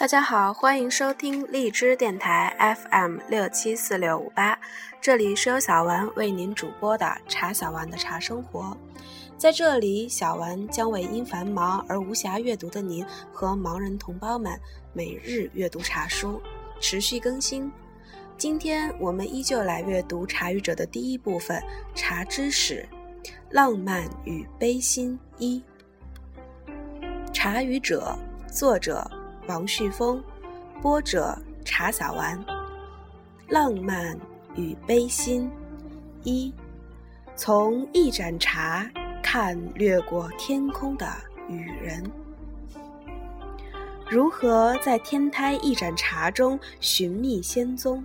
大家好，欢迎收听荔枝电台 FM 六七四六五八，这里是由小丸为您主播的茶小丸的茶生活。在这里，小丸将为因繁忙而无暇阅读的您和盲人同胞们每日阅读茶书，持续更新。今天我们依旧来阅读《茶语者》的第一部分《茶之史：浪漫与悲心一》。《茶语者》作者。王旭峰，播者茶小丸。浪漫与悲心，一，从一盏茶看掠过天空的雨人，如何在天台一盏茶中寻觅仙踪？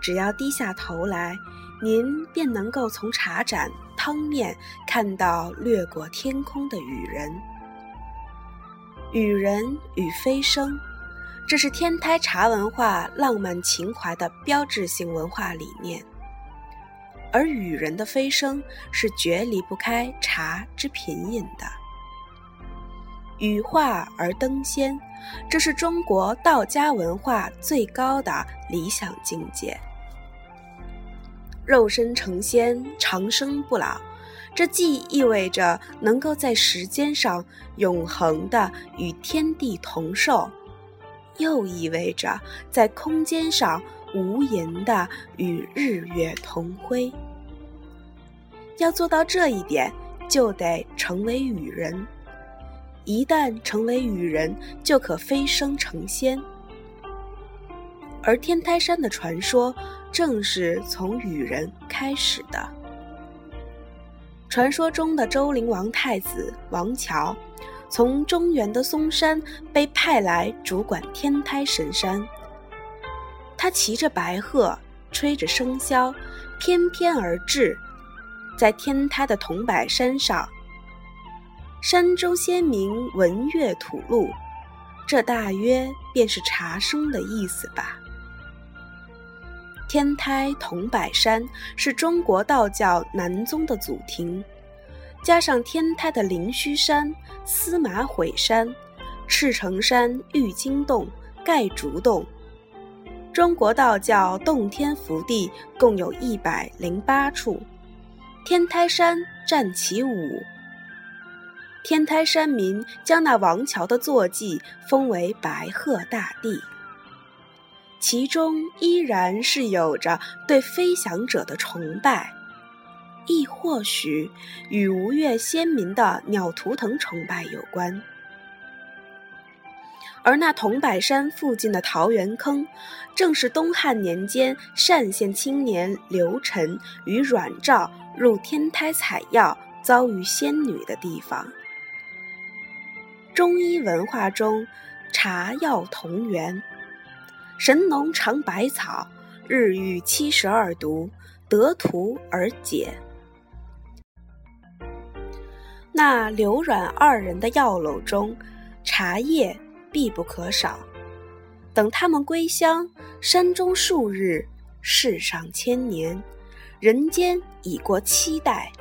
只要低下头来，您便能够从茶盏汤面看到掠过天空的雨人。与人与飞升，这是天台茶文化浪漫情怀的标志性文化理念。而与人的飞升是绝离不开茶之品饮的。羽化而登仙，这是中国道家文化最高的理想境界。肉身成仙，长生不老。这既意味着能够在时间上永恒的与天地同寿，又意味着在空间上无垠的与日月同辉。要做到这一点，就得成为羽人。一旦成为羽人，就可飞升成仙。而天台山的传说，正是从羽人开始的。传说中的周灵王太子王乔，从中原的嵩山被派来主管天台神山。他骑着白鹤，吹着笙箫，翩翩而至，在天台的桐柏山上。山中仙民闻乐吐露，这大约便是茶声的意思吧。天台桐柏山是中国道教南宗的祖庭，加上天台的灵虚山、司马毁山、赤城山、玉京洞、盖竹洞，中国道教洞天福地共有一百零八处，天台山占其五。天台山民将那王桥的坐骑封为白鹤大帝。其中依然是有着对飞翔者的崇拜，亦或许与吴越先民的鸟图腾崇拜有关。而那桐柏山附近的桃源坑，正是东汉年间单县青年刘晨与阮肇入天台采药遭遇仙女的地方。中医文化中，茶药同源。神农尝百草，日遇七十二毒，得图而解。那刘阮二人的药篓中，茶叶必不可少。等他们归乡，山中数日，世上千年，人间已过七代。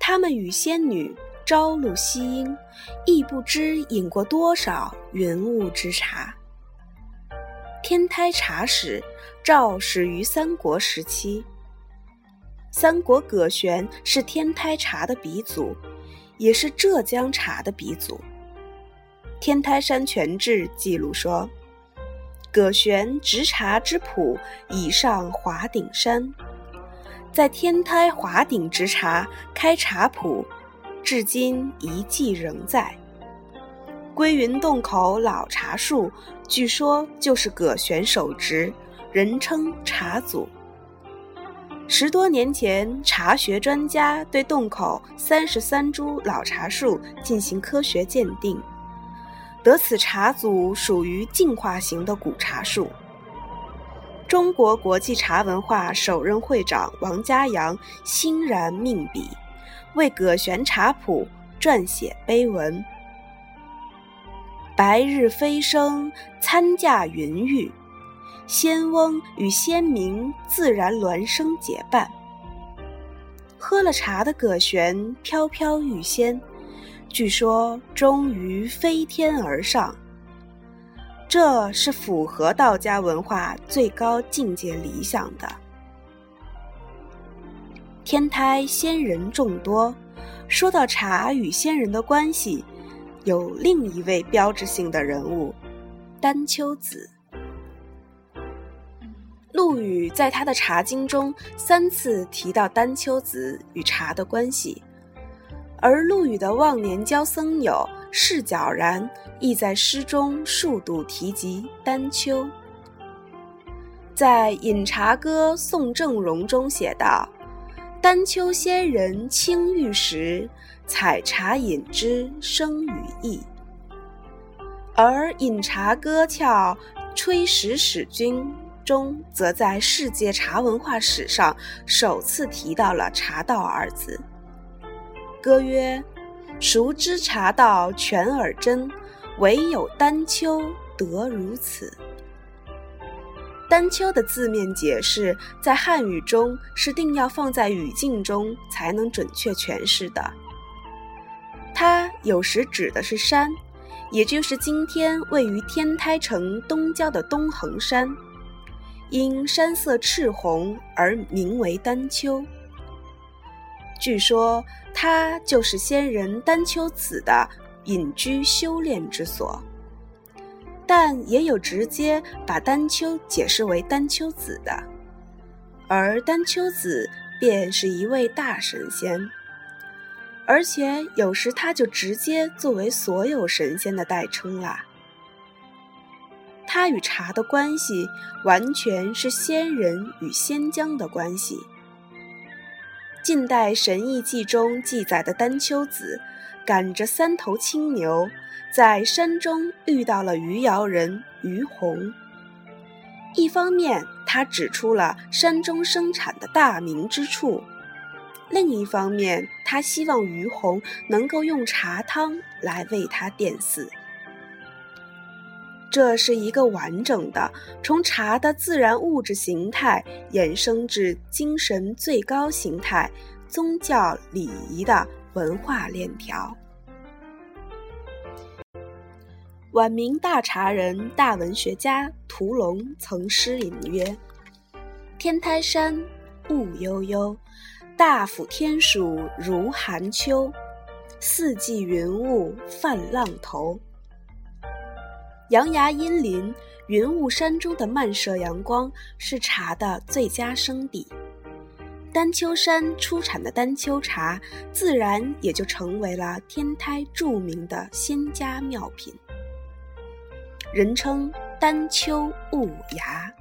他们与仙女朝露夕阴，亦不知饮过多少云雾之茶。天台茶史，肇始于三国时期。三国葛玄是天台茶的鼻祖，也是浙江茶的鼻祖。《天台山全志》记录说，葛玄执茶之谱以上华顶山，在天台华顶执茶开茶谱，至今遗迹仍在。归云洞口老茶树，据说就是葛玄手植，人称茶祖。十多年前，茶学专家对洞口三十三株老茶树进行科学鉴定，得此茶祖属于进化型的古茶树。中国国际茶文化首任会长王家阳欣然命笔，为葛玄茶谱撰写碑文。白日飞升，参驾云玉，仙翁与仙明自然孪生结伴。喝了茶的葛玄飘飘欲仙，据说终于飞天而上。这是符合道家文化最高境界理想的。天台仙人众多，说到茶与仙人的关系，有另一位标志性的人物——丹丘子。陆羽在他的《茶经》中三次提到丹丘子与茶的关系，而陆羽的忘年交僧友释皎然亦在诗中数度提及丹丘。在《饮茶歌宋正荣》中写道。丹丘仙人青玉石，采茶饮之生与意。而《饮茶歌窍吹石使君》中，则在世界茶文化史上首次提到了“茶道”二字。歌曰：“熟知茶道全而真，唯有丹丘得如此。”丹丘的字面解释，在汉语中是定要放在语境中才能准确诠释的。有时指的是山，也就是今天位于天台城东郊的东横山，因山色赤红而名为丹丘。据说它就是仙人丹丘子的隐居修炼之所。但也有直接把丹丘解释为丹丘子的，而丹丘子便是一位大神仙，而且有时他就直接作为所有神仙的代称啦。他与茶的关系完全是仙人与仙浆的关系。近代《神异记》中记载的丹丘子，赶着三头青牛。在山中遇到了余姚人于洪。一方面，他指出了山中生产的大名之处；另一方面，他希望于洪能够用茶汤来为他奠祀。这是一个完整的，从茶的自然物质形态衍生至精神最高形态——宗教礼仪的文化链条。晚明大茶人、大文学家屠龙曾诗吟曰：“天台山雾悠悠，大府天暑如寒秋，四季云雾泛浪头。阳崖阴林，云雾山中的漫射阳光是茶的最佳生地。丹丘山出产的丹丘茶，自然也就成为了天台著名的仙家妙品。”人称丹丘雾崖。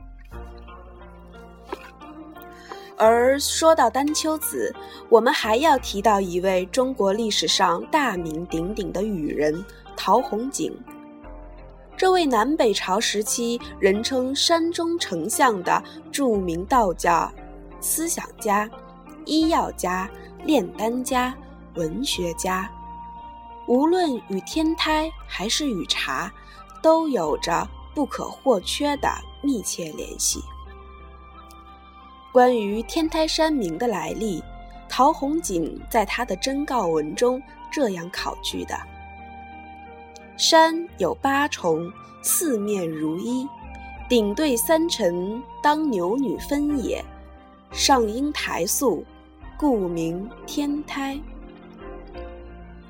而说到丹丘子，我们还要提到一位中国历史上大名鼎鼎的羽人陶弘景。这位南北朝时期人称山中丞相的著名道教思想家、医药家、炼丹家、文学家，无论与天台还是与茶。都有着不可或缺的密切联系。关于天台山名的来历，陶弘景在他的真告文中这样考据的：山有八重，四面如一，顶对三辰，当牛女分也。上应台素，故名天台。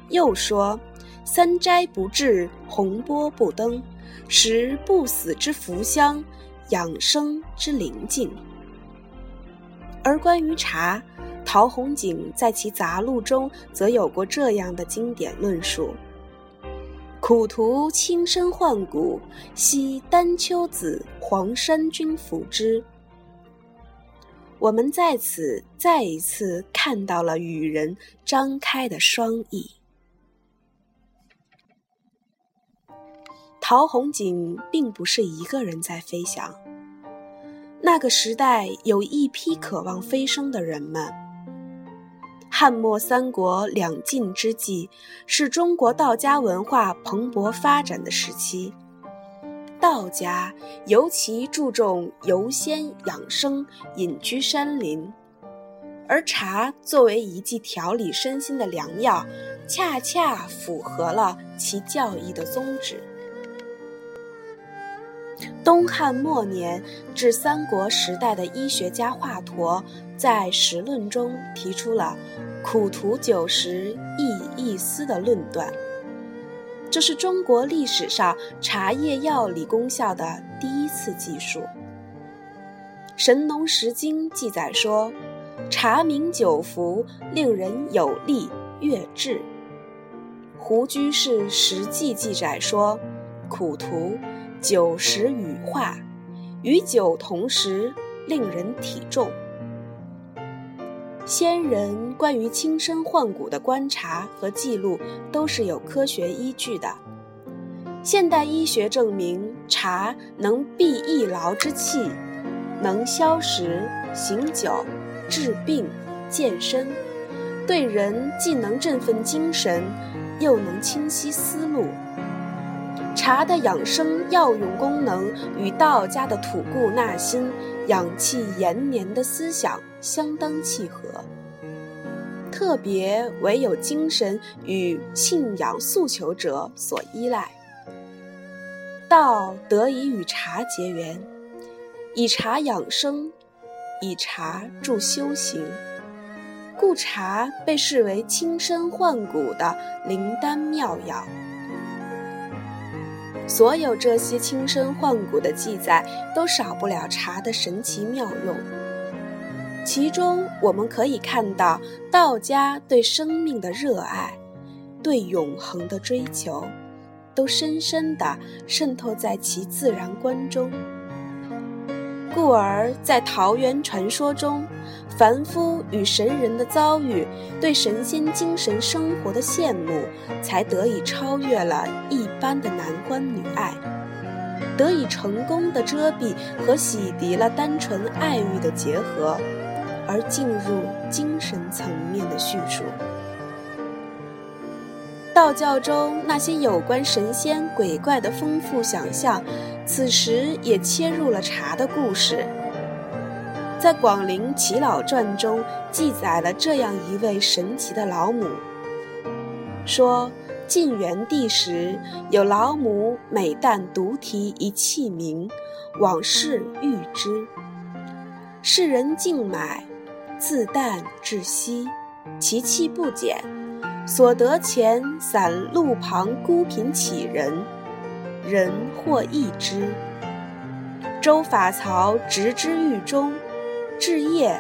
又说。三斋不至，洪波不登，食不死之福香，养生之灵境。而关于茶，陶弘景在其杂录中则有过这样的经典论述：“苦图轻身换骨，惜丹丘子黄山君服之。”我们在此再一次看到了与人张开的双翼。陶弘景并不是一个人在飞翔。那个时代有一批渴望飞升的人们。汉末三国两晋之际，是中国道家文化蓬勃发展的时期。道家尤其注重游仙养生、隐居山林，而茶作为一剂调理身心的良药，恰恰符合了其教义的宗旨。东汉末年至三国时代的医学家华佗在《时论》中提出了“苦图九十，益一丝”的论断，这是中国历史上茶叶药理功效的第一次记述。《神农时经》记载说：“茶茗久服，令人有力悦志。”胡居士实际记载说：“苦图。”酒食羽化，与酒同食，令人体重。先人关于轻身换骨的观察和记录都是有科学依据的。现代医学证明，茶能避易劳之气，能消食、醒酒、治病、健身，对人既能振奋精神，又能清晰思路。茶的养生药用功能与道家的吐故纳新、养气延年的思想相当契合，特别为有精神与信仰诉求者所依赖。道得以与茶结缘，以茶养生，以茶助修行，故茶被视为轻身换骨的灵丹妙药。所有这些轻身换骨的记载，都少不了茶的神奇妙用。其中，我们可以看到道家对生命的热爱，对永恒的追求，都深深地渗透在其自然观中。故而在桃源传说中，凡夫与神人的遭遇，对神仙精神生活的羡慕，才得以超越了一般的男欢女爱，得以成功的遮蔽和洗涤了单纯爱欲的结合，而进入精神层面的叙述。道教中那些有关神仙鬼怪的丰富想象，此时也切入了茶的故事。在《广陵齐老传》中记载了这样一位神奇的老母：说晋元帝时，有老母每旦独提一器名，往事遇之，世人竞买，自旦至夕，其器不减。所得钱散路旁孤贫乞人，人或易之。周法曹执之狱中，至夜，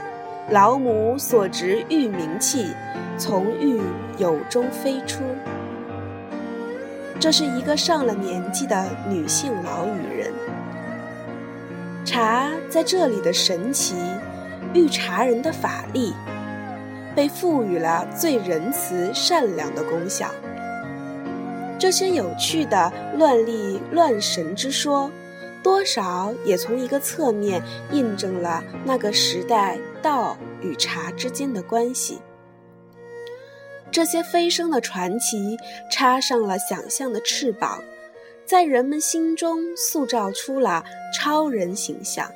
老母所执玉名器，从狱有中飞出。这是一个上了年纪的女性老女人。茶在这里的神奇，遇茶人的法力。被赋予了最仁慈善良的功效。这些有趣的乱立乱神之说，多少也从一个侧面印证了那个时代道与茶之间的关系。这些飞升的传奇插上了想象的翅膀，在人们心中塑造出了超人形象。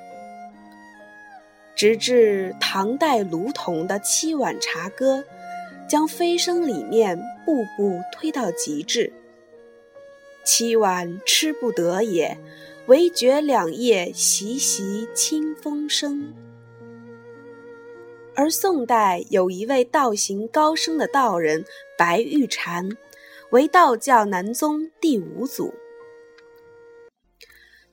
直至唐代卢仝的《七碗茶歌》，将飞升理念步步推到极致。七碗吃不得也，唯觉两叶习习清风生。而宋代有一位道行高深的道人白玉禅，为道教南宗第五祖。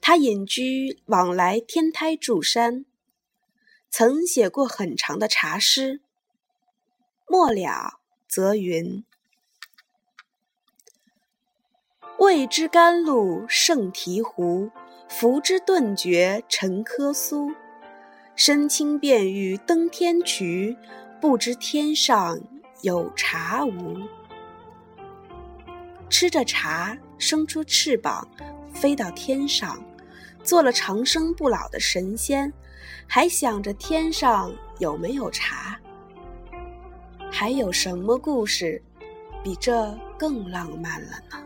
他隐居往来天台柱山。曾写过很长的茶诗，末了则云：“味之甘露胜醍醐，服之顿觉沉珂酥。身轻便欲登天衢，不知天上有茶无。”吃着茶，生出翅膀，飞到天上，做了长生不老的神仙。还想着天上有没有茶？还有什么故事比这更浪漫了呢？